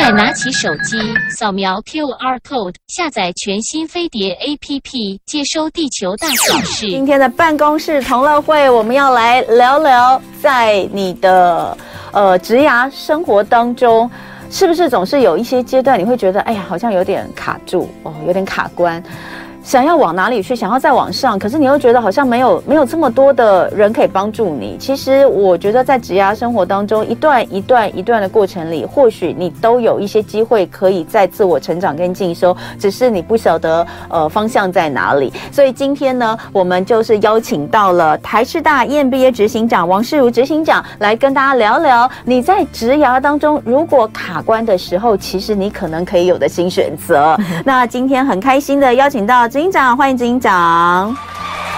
快拿起手机，扫描 QR code，下载全新飞碟 APP，接收地球大小事。今天的办公室同乐会，我们要来聊聊，在你的呃职涯生活当中，是不是总是有一些阶段，你会觉得，哎呀，好像有点卡住哦，有点卡关。想要往哪里去？想要再往上，可是你又觉得好像没有没有这么多的人可以帮助你。其实我觉得在职涯生活当中，一段一段一段的过程里，或许你都有一些机会可以在自我成长跟进修，只是你不晓得呃方向在哪里。所以今天呢，我们就是邀请到了台师大 EMBA 执行长王世如执行长来跟大家聊聊你在职涯当中如果卡关的时候，其实你可能可以有的新选择。那今天很开心的邀请到。执行长，欢迎执行长。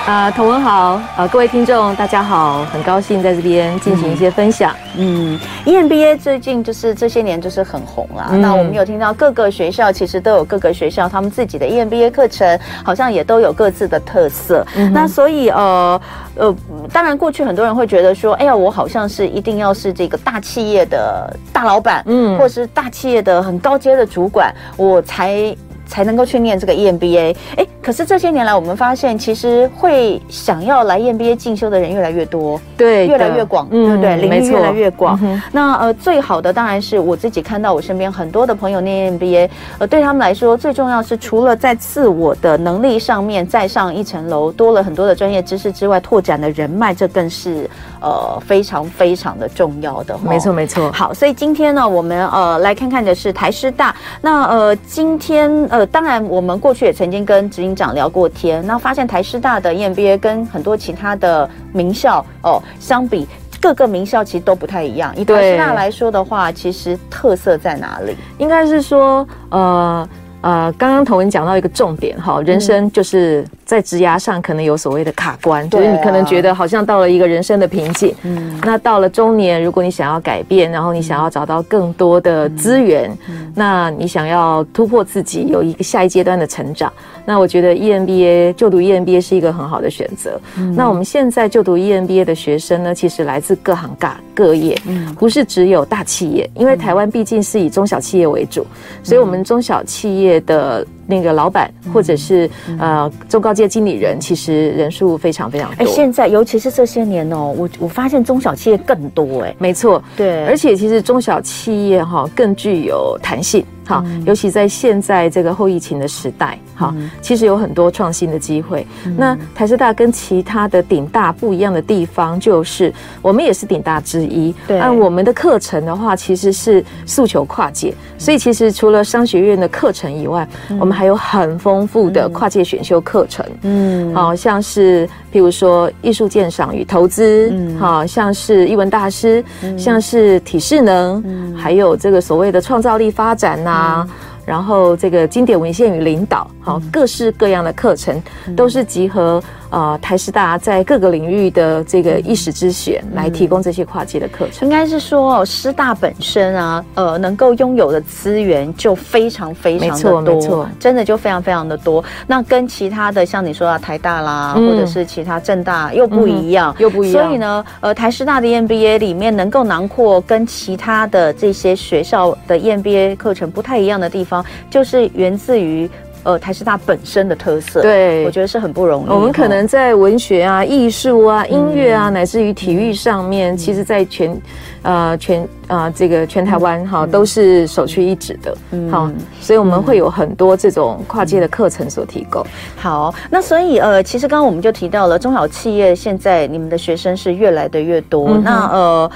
啊，同文好，啊，各位听众大家好，很高兴在这边进行一些分享。嗯，EMBA 最近就是这些年就是很红啦。嗯、那我们有听到各个学校其实都有各个学校他们自己的 EMBA 课程，好像也都有各自的特色。嗯、那所以呃呃，当然过去很多人会觉得说，哎呀，我好像是一定要是这个大企业的大老板，嗯，或者是大企业的很高阶的主管，我才。才能够去念这个 EMBA，哎，可是这些年来，我们发现其实会想要来 EMBA 进修的人越来越多，对，越来越广，嗯、对不对？领域越来越广。嗯、那呃，最好的当然是我自己看到我身边很多的朋友念 EMBA，呃，对他们来说，最重要是除了在自我的能力上面再上一层楼，多了很多的专业知识之外，拓展的人脉，这更是呃非常非常的重要的。没错，没错。好，所以今天呢，我们呃来看看的是台师大。那呃，今天呃。呃，当然，我们过去也曾经跟执行长聊过天，那发现台师大的 EMBA 跟很多其他的名校哦相比，各个名校其实都不太一样。以台师大来说的话，其实特色在哪里？应该是说，呃呃，刚刚同文讲到一个重点哈，人生就是。在职涯上可能有所谓的卡关，就是你可能觉得好像到了一个人生的瓶颈。嗯，那到了中年，如果你想要改变，然后你想要找到更多的资源，那你想要突破自己，有一个下一阶段的成长，那我觉得 EMBA 就读 EMBA 是一个很好的选择。那我们现在就读 EMBA 的学生呢，其实来自各行各业，不是只有大企业，因为台湾毕竟是以中小企业为主，所以我们中小企业的。那个老板或者是呃中高阶经理人，其实人数非常非常多。哎，现在尤其是这些年哦，我我发现中小企业更多哎。没错，对，而且其实中小企业哈更具有弹性。好，尤其在现在这个后疫情的时代，好，其实有很多创新的机会。那台师大跟其他的顶大不一样的地方，就是我们也是顶大之一。对，按我们的课程的话，其实是诉求跨界，所以其实除了商学院的课程以外，我们还有很丰富的跨界选修课程。嗯，好像是譬如说艺术鉴赏与投资，嗯，好像是艺文大师，像是体适能，还有这个所谓的创造力发展呐。啊，然后这个经典文献与领导，好，各式各样的课程都是集合。呃，台师大在各个领域的这个一时之选，来提供这些跨界的课程。应该是说，哦，师大本身啊，呃，能够拥有的资源就非常非常的多，没错，没错，真的就非常非常的多。那跟其他的像你说的台大啦，或者是其他政大又不一样，又不一样。所以呢，呃，台师大的 EMBA 里面能够囊括跟其他的这些学校的 EMBA 课程不太一样的地方，就是源自于。呃，台师大本身的特色，对，我觉得是很不容易。我们可能在文学啊、艺术啊、音乐啊，乃至于体育上面，其实，在全，呃，全。啊、呃，这个全台湾哈都是首屈一指的，好、嗯，所以我们会有很多这种跨界的课程所提供。好，那所以呃，其实刚刚我们就提到了中小企业，现在你们的学生是越来的越多。嗯、那呃，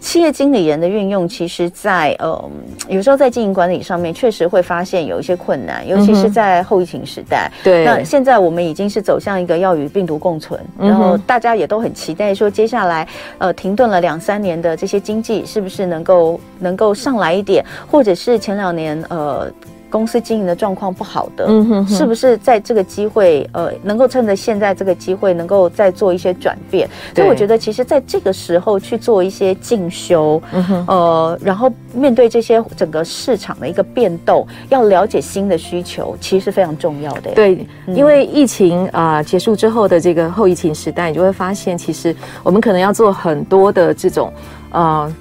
企业经理人的运用，其实在呃有时候在经营管理上面，确实会发现有一些困难，尤其是在后疫情时代。对、那现在我们已经是走向一个要与病毒共存，嗯、然后大家也都很期待说，接下来呃停顿了两三年的这些经济，是不是。能够能够上来一点，或者是前两年呃公司经营的状况不好的，嗯哼哼，是不是在这个机会呃能够趁着现在这个机会能够再做一些转变？所以我觉得，其实在这个时候去做一些进修，嗯哼，呃，然后面对这些整个市场的一个变动，要了解新的需求，其实是非常重要的。对，嗯、因为疫情啊、呃、结束之后的这个后疫情时代，你就会发现，其实我们可能要做很多的这种呃。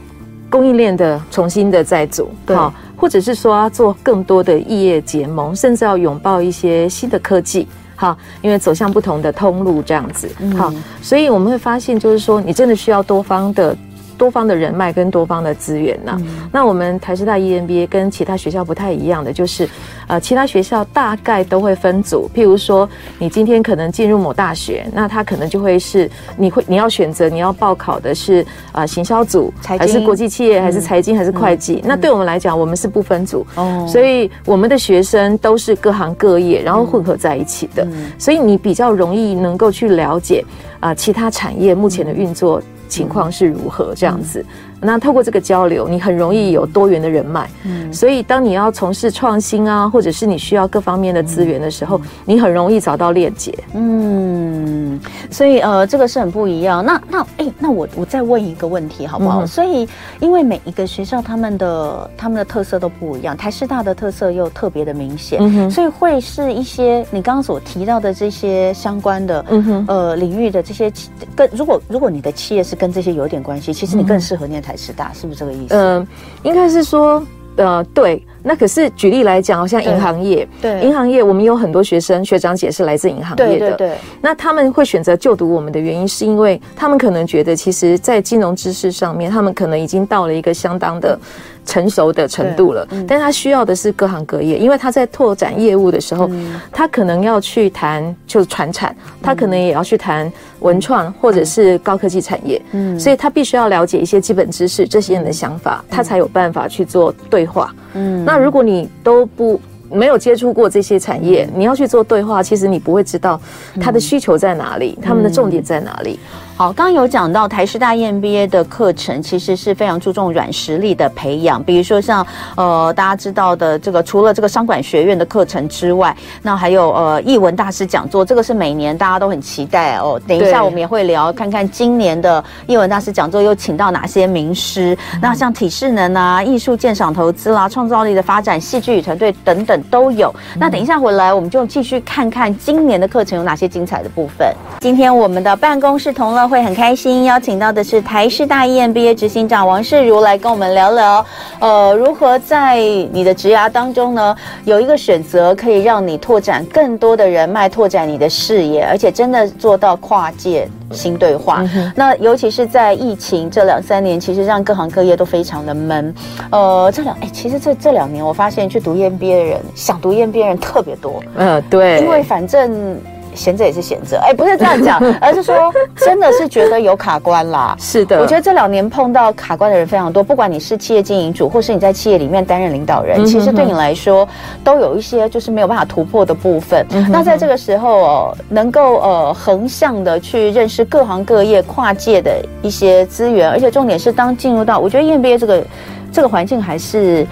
供应链的重新的再组，好，或者是说要做更多的异业结盟，甚至要拥抱一些新的科技，好，因为走向不同的通路这样子，好，嗯，所以我们会发现，就是说你真的需要多方的。多方的人脉跟多方的资源呐、啊，嗯、那我们台师大 EMBA 跟其他学校不太一样的就是，呃，其他学校大概都会分组，譬如说你今天可能进入某大学，那他可能就会是你会你要选择你要报考的是啊、呃、行销组，还是国际企业，还是财经，还是会计？那对我们来讲，我们是不分组，哦，所以我们的学生都是各行各业，然后混合在一起的，嗯、所以你比较容易能够去了解啊、呃、其他产业目前的运作。情况是如何这样子？那透过这个交流，你很容易有多元的人脉。嗯，所以当你要从事创新啊，或者是你需要各方面的资源的时候，你很容易找到链接。嗯，所以呃，这个是很不一样。那那哎、欸，那我我再问一个问题好不好？嗯、所以因为每一个学校他们的他们的特色都不一样，台师大的特色又特别的明显，所以会是一些你刚刚所提到的这些相关的嗯哼呃领域的这些跟如果如果你的企业是跟这些有点关系，其实你更适合念台。台师大是不是这个意思？嗯、呃，应该是说，呃，对。那可是举例来讲，好像银行业，对，银行业，我们有很多学生学长姐是来自银行业的，对对对。那他们会选择就读我们的原因，是因为他们可能觉得，其实，在金融知识上面，他们可能已经到了一个相当的成熟的程度了。嗯、但他需要的是各行各业，因为他在拓展业务的时候，嗯、他可能要去谈就是传产，他可能也要去谈文创或者是高科技产业。嗯，所以他必须要了解一些基本知识，这些人的想法，他才有办法去做对话。嗯，那如果你都不没有接触过这些产业，你要去做对话，其实你不会知道他的需求在哪里，他们的重点在哪里。好，刚刚有讲到台师大 EMBA 的课程，其实是非常注重软实力的培养。比如说像呃大家知道的这个，除了这个商管学院的课程之外，那还有呃译文大师讲座，这个是每年大家都很期待哦。等一下我们也会聊，看看今年的译文大师讲座又请到哪些名师。那像体适能啊、艺术鉴赏投资啦、创造力的发展、戏剧与团队等等都有。那等一下回来，我们就继续看看今年的课程有哪些精彩的部分。今天我们的办公室同乐。会很开心邀请到的是台师大 EMBA 执行长王世如来跟我们聊聊，呃，如何在你的职涯当中呢，有一个选择可以让你拓展更多的人脉，拓展你的视野，而且真的做到跨界新对话。嗯、那尤其是在疫情这两三年，其实让各行各业都非常的闷。呃，这两哎，其实这这两年我发现去读 EMBA 的人，想读 EMBA 的人特别多。嗯、呃，对，因为反正。闲着也是闲着，哎，不是这样讲，而是说真的是觉得有卡关啦。是的，我觉得这两年碰到卡关的人非常多，不管你是企业经营主，或是你在企业里面担任领导人，嗯、哼哼其实对你来说都有一些就是没有办法突破的部分。嗯、哼哼那在这个时候哦，能够呃横向的去认识各行各业跨界的一些资源，而且重点是当进入到，我觉得 EMBA 这个这个环境还是。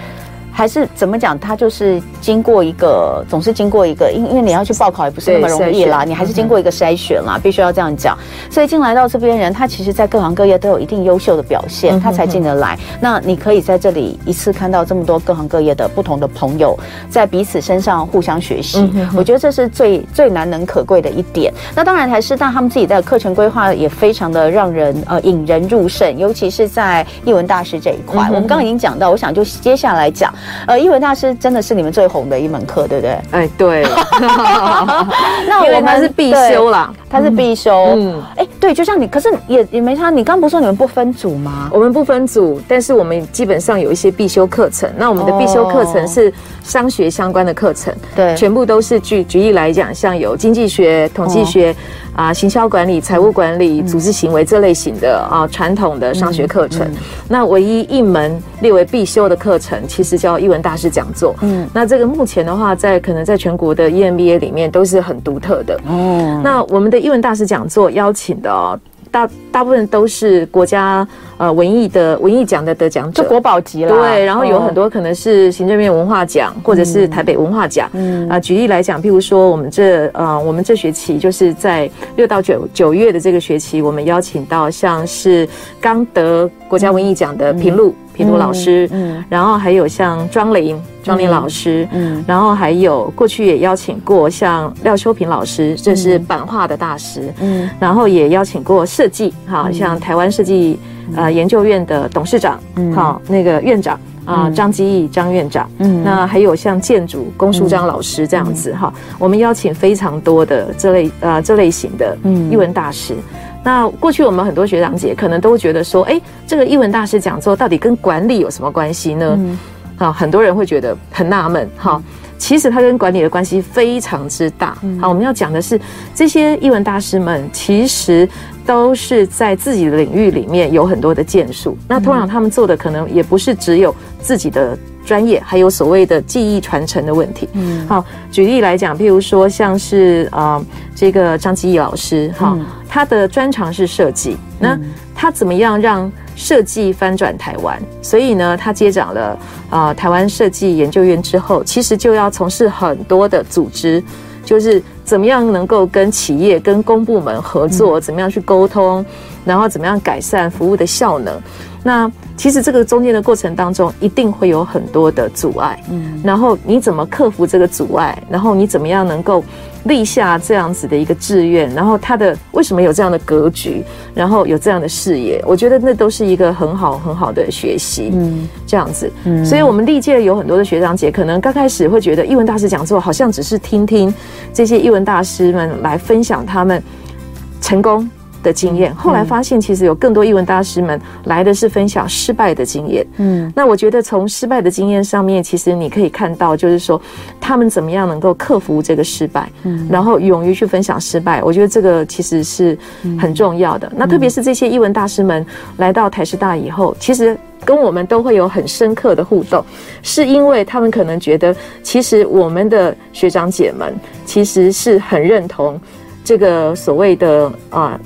还是怎么讲？他就是经过一个，总是经过一个，因因为你要去报考也不是那么容易啦，你还是经过一个筛选啦，必须要这样讲。所以进来到这边人，他其实在各行各业都有一定优秀的表现，他才进得来。那你可以在这里一次看到这么多各行各业的不同的朋友，在彼此身上互相学习，我觉得这是最最难能可贵的一点。那当然，台师大他们自己的课程规划也非常的让人呃引人入胜，尤其是在译文大师这一块。我们刚刚已经讲到，我想就接下来讲。呃，英文大师真的是你们最红的一门课，对不对？哎，对。那我们是必修啦，它是必修。嗯，哎，对，就像你，可是也也没差。你刚不是说你们不分组吗？我们不分组，但是我们基本上有一些必修课程。那我们的必修课程是商学相关的课程，对，全部都是举举例来讲，像有经济学、统计学。啊，行销管理、财务管理、组织行为这类型的啊，传统的商学课程，那唯一一门列为必修的课程，其实叫艺文大师讲座。嗯，那这个目前的话，在可能在全国的 EMBA 里面都是很独特的。哦，那我们的艺文大师讲座邀请的哦。大大部分都是国家呃文艺的文艺奖的得奖者，就国宝级了。对，然后有很多可能是行政院文化奖，或者是台北文化奖。嗯啊，举例来讲，譬如说我们这呃我们这学期就是在六到九九月的这个学期，我们邀请到像是刚得国家文艺奖的平路。平路老师，嗯，然后还有像庄林、庄林老师，嗯，然后还有过去也邀请过像廖秋平老师，这是版画的大师，嗯，然后也邀请过设计，哈，像台湾设计呃研究院的董事长，好那个院长啊张基义张院长，嗯，那还有像建筑龚树章老师这样子哈，我们邀请非常多的这类呃这类型的艺文大师。那过去我们很多学长姐可能都会觉得说，哎，这个译文大师讲座到底跟管理有什么关系呢？啊，很多人会觉得很纳闷哈。其实它跟管理的关系非常之大。好，我们要讲的是这些译文大师们，其实都是在自己的领域里面有很多的建树。那通常他们做的可能也不是只有自己的专业，还有所谓的技艺传承的问题。嗯，好，举例来讲，譬如说像是啊、呃，这个张基义老师，哈，他的专长是设计。那他怎么样让设计翻转台湾？所以呢，他接掌了啊、呃、台湾设计研究院之后，其实就要从事很多的组织，就是怎么样能够跟企业、跟公部门合作，怎么样去沟通，然后怎么样改善服务的效能。那其实这个中间的过程当中，一定会有很多的阻碍。嗯，然后你怎么克服这个阻碍？然后你怎么样能够？立下这样子的一个志愿，然后他的为什么有这样的格局，然后有这样的视野，我觉得那都是一个很好很好的学习，嗯，这样子，嗯，所以我们历届有很多的学长姐，可能刚开始会觉得译文大师讲座好像只是听听这些译文大师们来分享他们成功的经验，后来发现其实有更多译文大师们来的是分享失败的经验。嗯，那我觉得从失败的经验上面，其实你可以看到，就是说他们怎么样能够克服这个失败，嗯，然后勇于去分享失败。我觉得这个其实是很重要的。那特别是这些译文大师们来到台师大以后，其实跟我们都会有很深刻的互动，是因为他们可能觉得，其实我们的学长姐们其实是很认同这个所谓的啊。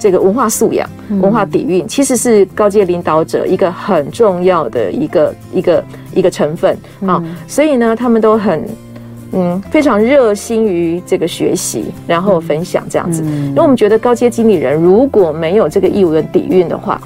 这个文化素养、文化底蕴，其实是高阶领导者一个很重要的一个一个一个成分啊。所以呢，他们都很嗯非常热心于这个学习，然后分享这样子。因为我们觉得高阶经理人如果没有这个义务的底蕴的话，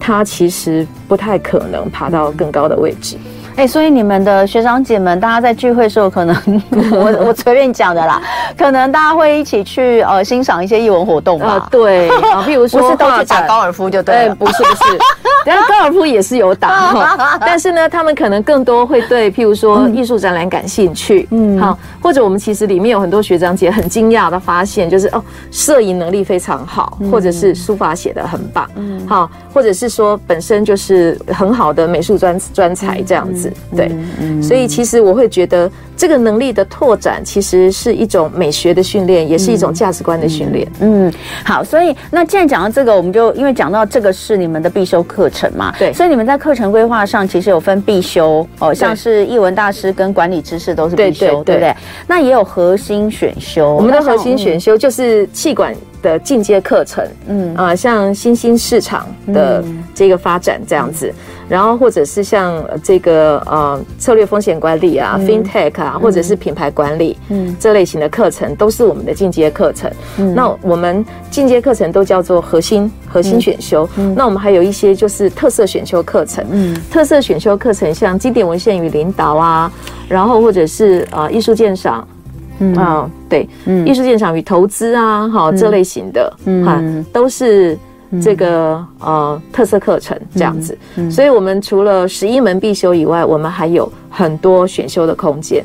他其实不太可能爬到更高的位置。哎、欸，所以你们的学长姐们，大家在聚会的时候，可能 我我随便讲的啦，可能大家会一起去呃欣赏一些艺文活动吧。呃、对，啊，譬如说 不是都去打高尔夫就对了，对，不是不是，但是高尔夫也是有打，但是呢，他们可能更多会对譬如说艺术展览感兴趣，嗯，好，或者我们其实里面有很多学长姐很惊讶的发现，就是哦，摄影能力非常好，或者是书法写的很棒，嗯，好，或者是说本身就是很好的美术专专才这样子。对，所以其实我会觉得这个能力的拓展，其实是一种美学的训练，也是一种价值观的训练。嗯，好，所以那既然讲到这个，我们就因为讲到这个是你们的必修课程嘛，对，所以你们在课程规划上其实有分必修哦，像是译文大师跟管理知识都是必修，对不对？那也有核心选修，我们的核心选修就是气管的进阶课程，嗯啊，像新兴市场的这个发展这样子。然后或者是像这个呃策略风险管理啊、嗯、FinTech 啊，或者是品牌管理，嗯，这类型的课程都是我们的进阶课程。嗯，那我们进阶课程都叫做核心核心选修。嗯，那我们还有一些就是特色选修课程。嗯，特色选修课程像经典文献与领导啊，然后或者是呃艺术鉴赏，嗯。啊对，嗯，艺术鉴赏与投资啊，哈这类型的，嗯，哈，都是。这个呃特色课程这样子，嗯。嗯、所以我们除了十一门必修以外，我们还有很多选修的空间。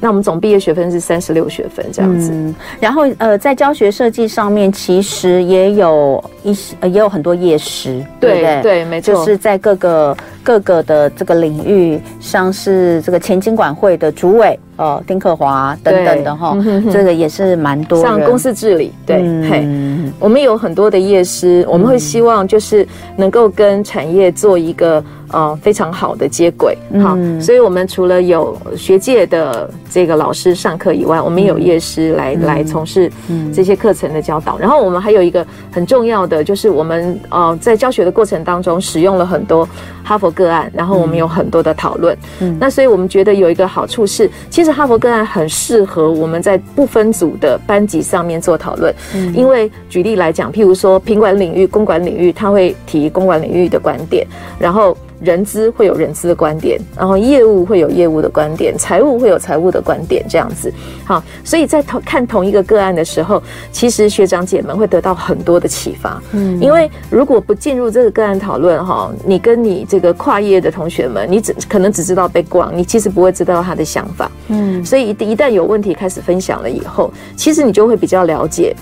那我们总毕业学分是三十六学分这样子，嗯、然后呃，在教学设计上面，其实也有一些，呃，也有很多业师，对对？对，对，没错，就是在各个各个的这个领域，像是这个前经管会的主委，呃，丁克华等等的哈，这个也是蛮多。像公司治理，对，嗯、嘿，我们有很多的业师，我们会希望就是能够跟产业做一个。呃，非常好的接轨，好，嗯、所以我们除了有学界的这个老师上课以外，我们也有业师来、嗯、来从事这些课程的教导。嗯、然后我们还有一个很重要的，就是我们呃在教学的过程当中使用了很多哈佛个案，然后我们有很多的讨论。嗯，那所以我们觉得有一个好处是，其实哈佛个案很适合我们在不分组的班级上面做讨论。嗯，因为举例来讲，譬如说品管领域、公管领域，他会提公管领域的观点，然后。人资会有人资的观点，然后业务会有业务的观点，财务会有财务的观点，这样子。好，所以在同看同一个个案的时候，其实学长姐们会得到很多的启发。嗯，因为如果不进入这个个案讨论，哈，你跟你这个跨业的同学们，你只可能只知道 background，你其实不会知道他的想法。嗯，所以一一旦有问题开始分享了以后，其实你就会比较了解。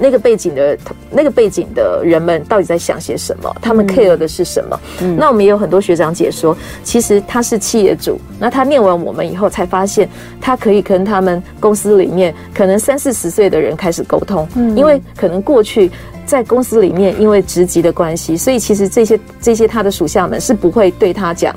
那个背景的那个背景的人们到底在想些什么？他们 care 的是什么？嗯，那我们也有很多学长姐说，其实他是企业主，那他念完我们以后才发现，他可以跟他们公司里面可能三四十岁的人开始沟通，嗯，因为可能过去在公司里面因为职级的关系，所以其实这些这些他的属下们是不会对他讲。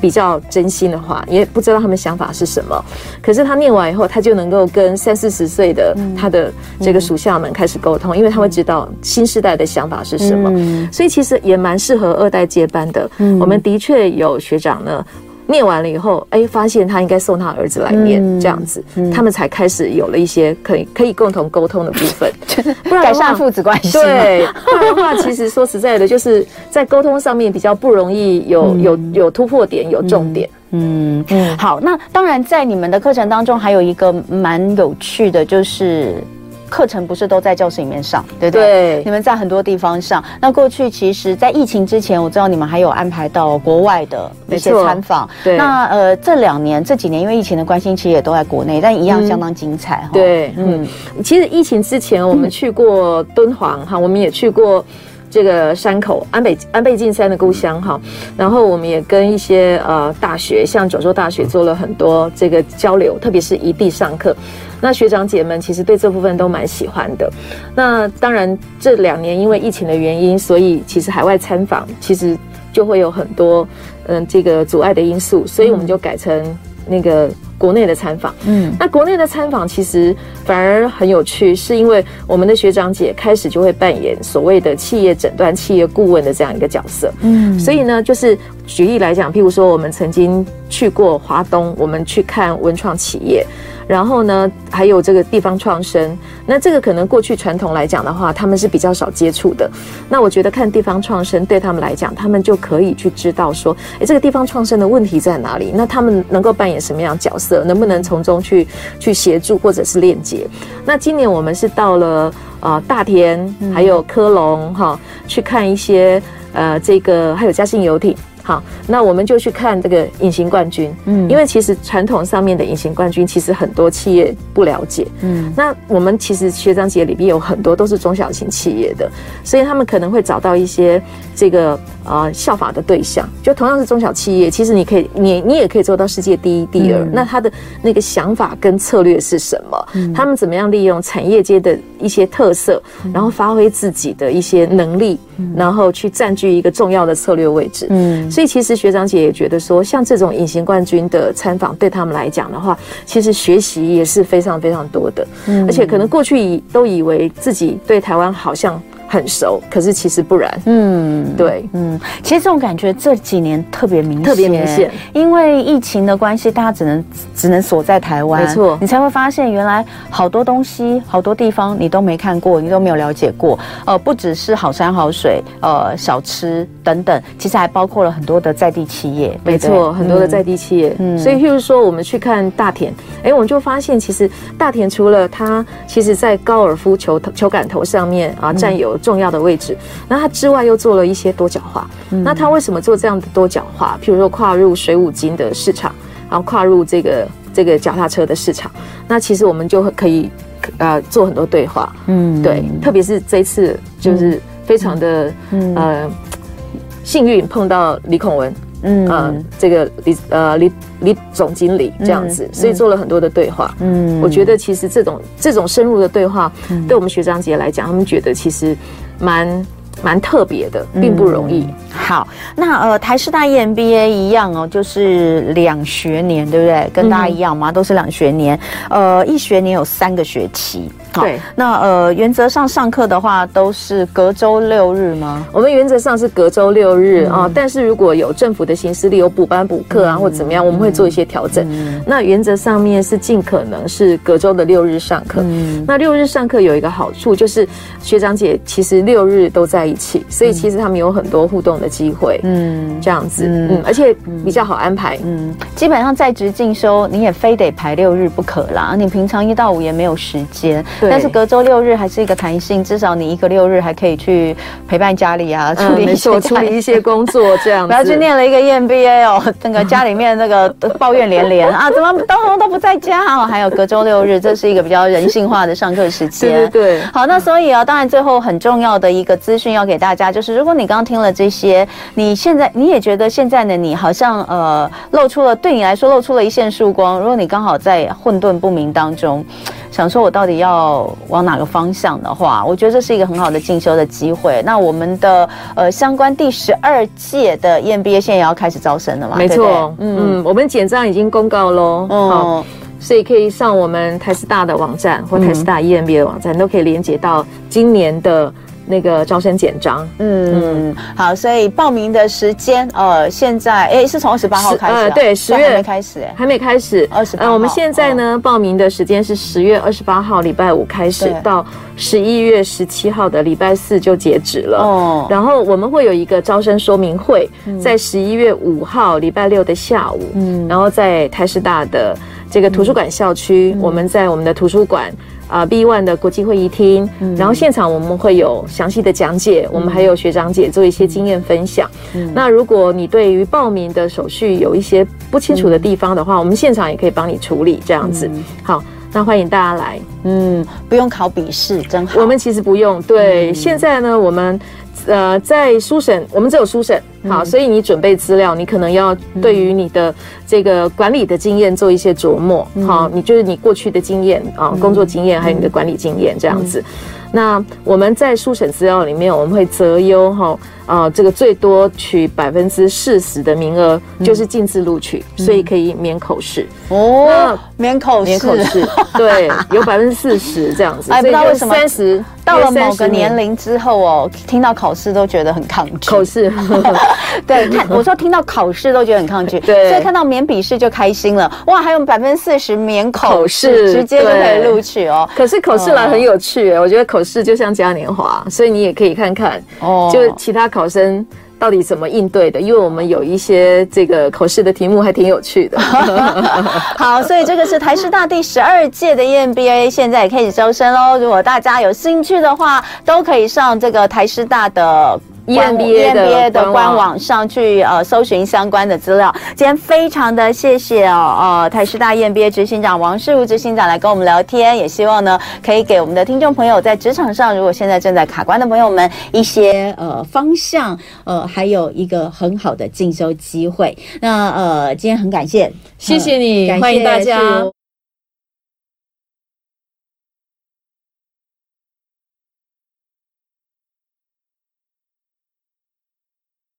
比较真心的话，也不知道他们想法是什么。可是他念完以后，他就能够跟三四十岁的他的这个属下们开始沟通，因为他会知道新时代的想法是什么。所以其实也蛮适合二代接班的。我们的确有学长呢。念完了以后，哎，发现他应该送他儿子来念，嗯、这样子，嗯、他们才开始有了一些可以可以共同沟通的部分，不然改善父子关系。对，不然的话，其实说实在的，就是在沟通上面比较不容易有、嗯、有有突破点，有重点。嗯嗯，好，那当然在你们的课程当中还有一个蛮有趣的，就是。课程不是都在教室里面上，对不对？对，你们在很多地方上。那过去其实，在疫情之前，我知道你们还有安排到国外的一些参访。对。那呃，这两年这几年，因为疫情的关系，其实也都在国内，但一样相当精彩哈。对，嗯，其实疫情之前，我们去过敦煌哈，我们也去过这个山口安倍安倍晋三的故乡哈。然后我们也跟一些呃大学，像九州大学做了很多这个交流，特别是异地上课。那学长姐们其实对这部分都蛮喜欢的。那当然这两年因为疫情的原因，所以其实海外参访其实就会有很多嗯这个阻碍的因素，所以我们就改成那个国内的参访。嗯，那国内的参访其实反而很有趣，是因为我们的学长姐开始就会扮演所谓的企业诊断、企业顾问的这样一个角色。嗯，所以呢，就是举例来讲，譬如说我们曾经去过华东，我们去看文创企业。然后呢，还有这个地方创生，那这个可能过去传统来讲的话，他们是比较少接触的。那我觉得看地方创生对他们来讲，他们就可以去知道说，诶，这个地方创生的问题在哪里？那他们能够扮演什么样角色？能不能从中去去协助或者是链接？那今年我们是到了啊、呃、大田，还有科隆哈，去看一些呃这个还有嘉兴游艇。好，那我们就去看这个隐形冠军，嗯，因为其实传统上面的隐形冠军，其实很多企业不了解，嗯，那我们其实学长姐里边有很多都是中小型企业的，所以他们可能会找到一些这个啊、呃、效法的对象，就同样是中小企业，其实你可以，你你也可以做到世界第一、第二，嗯、那他的那个想法跟策略是什么？嗯、他们怎么样利用产业界的一些特色，然后发挥自己的一些能力，嗯、然后去占据一个重要的策略位置，嗯。所以其实学长姐也觉得说，像这种隐形冠军的参访，对他们来讲的话，其实学习也是非常非常多的，嗯，而且可能过去以都以为自己对台湾好像。很熟，可是其实不然。嗯，对，嗯，其实这种感觉这几年特别明显，特别明显。因为疫情的关系，大家只能只能锁在台湾，没错，你才会发现原来好多东西、好多地方你都没看过，你都没有了解过。呃，不只是好山好水，呃，小吃等等，其实还包括了很多的在地企业，没错，很多的在地企业。嗯，所以譬如说，我们去看大田，哎，我们就发现，其实大田除了它，其实在高尔夫球球杆头上面啊占有。重要的位置，那它之外又做了一些多角化。嗯、那它为什么做这样的多角化？譬如说跨入水五金的市场，然后跨入这个这个脚踏车的市场，那其实我们就可以呃做很多对话。嗯，对，特别是这一次就是非常的、嗯、呃幸运碰到李孔文。嗯，呃，这个李呃李李总经理这样子，所以做了很多的对话。嗯，我觉得其实这种这种深入的对话，对我们学长姐来讲，他们觉得其实蛮蛮特别的，并不容易。好，那呃，台师大 EMBA 一样哦，就是两学年，对不对？跟大家一样吗？都是两学年。呃，一学年有三个学期。对，那呃，原则上上课的话都是隔周六日吗？我们原则上是隔周六日啊，但是如果有政府的行事历有补班补课啊，或怎么样，我们会做一些调整。那原则上面是尽可能是隔周的六日上课。那六日上课有一个好处，就是学长姐其实六日都在一起，所以其实他们有很多互动的机会，嗯，这样子，嗯，而且比较好安排，嗯，基本上在职进修你也非得排六日不可啦，你平常一到五也没有时间，但是隔周六日还是一个弹性，至少你一个六日还可以去陪伴家里啊，处理一些 处理一些工作这样子，不要去念了一个 EMBA 哦，那个家里面那个抱怨连连 啊，怎么都都不在家哦，还有隔周六日，这是一个比较人性化的上课时间，对对对，好，那所以啊，当然最后很重要的一个资讯要给大家，就是如果你刚刚听了这些，你现在你也觉得现在的你好像呃露出了，对你来说露出了一线曙光。如果你刚好在混沌不明当中，想说我到底要往哪个方向的话，我觉得这是一个很好的进修的机会。那我们的呃相关第十二届的 EMBA 现在也要开始招生了嘛？没错，对对嗯嗯，我们简章已经公告喽，嗯。好所以可以上我们台师大的网站或台师大 EMBA 的网站，嗯、都可以连接到今年的那个招生简章。嗯，嗯好，所以报名的时间，呃，现在哎是从二十八号开始、啊，呃，对，十月还没开始，哎，还没开始，二十八。呃，我们现在呢，哦、报名的时间是十月二十八号礼拜五开始，到十一月十七号的礼拜四就截止了。哦，然后我们会有一个招生说明会，在十一月五号礼拜六的下午，嗯，然后在台师大的。这个图书馆校区，嗯、我们在我们的图书馆啊、呃、B One 的国际会议厅，嗯、然后现场我们会有详细的讲解，嗯、我们还有学长姐做一些经验分享。嗯、那如果你对于报名的手续有一些不清楚的地方的话，嗯、我们现场也可以帮你处理，这样子。嗯、好，那欢迎大家来。嗯，不用考笔试，真好。我们其实不用。对，嗯、现在呢，我们。呃，在书审，我们只有书审，好，所以你准备资料，你可能要对于你的这个管理的经验做一些琢磨，好，你就是你过去的经验啊，工作经验，还有你的管理经验这样子。那我们在书审资料里面，我们会择优哈。啊，这个最多取百分之四十的名额，就是进自录取，所以可以免口试哦，免口试，免口试，对，有百分之四十这样子。哎，不知道为什么三十到了某个年龄之后哦，听到考试都觉得很抗拒。口试，对，看我说听到考试都觉得很抗拒，对，所以看到免笔试就开心了。哇，还有百分之四十免口试，直接就可以录取哦。可是口试来很有趣，我觉得口试就像嘉年华，所以你也可以看看哦，就其他考。考生到底怎么应对的？因为我们有一些这个口试的题目还挺有趣的。好，所以这个是台师大第十二届的 EMBA，现在也开始招生喽。如果大家有兴趣的话，都可以上这个台师大的。EMBA 的的官网上去呃搜寻相关的资料。今天非常的谢谢哦呃台师大 EMBA 执行长王世如执行长来跟我们聊天，也希望呢可以给我们的听众朋友在职场上，如果现在正在卡关的朋友们一些呃方向呃还有一个很好的进修机会。那呃今天很感谢，谢谢你，欢迎大家。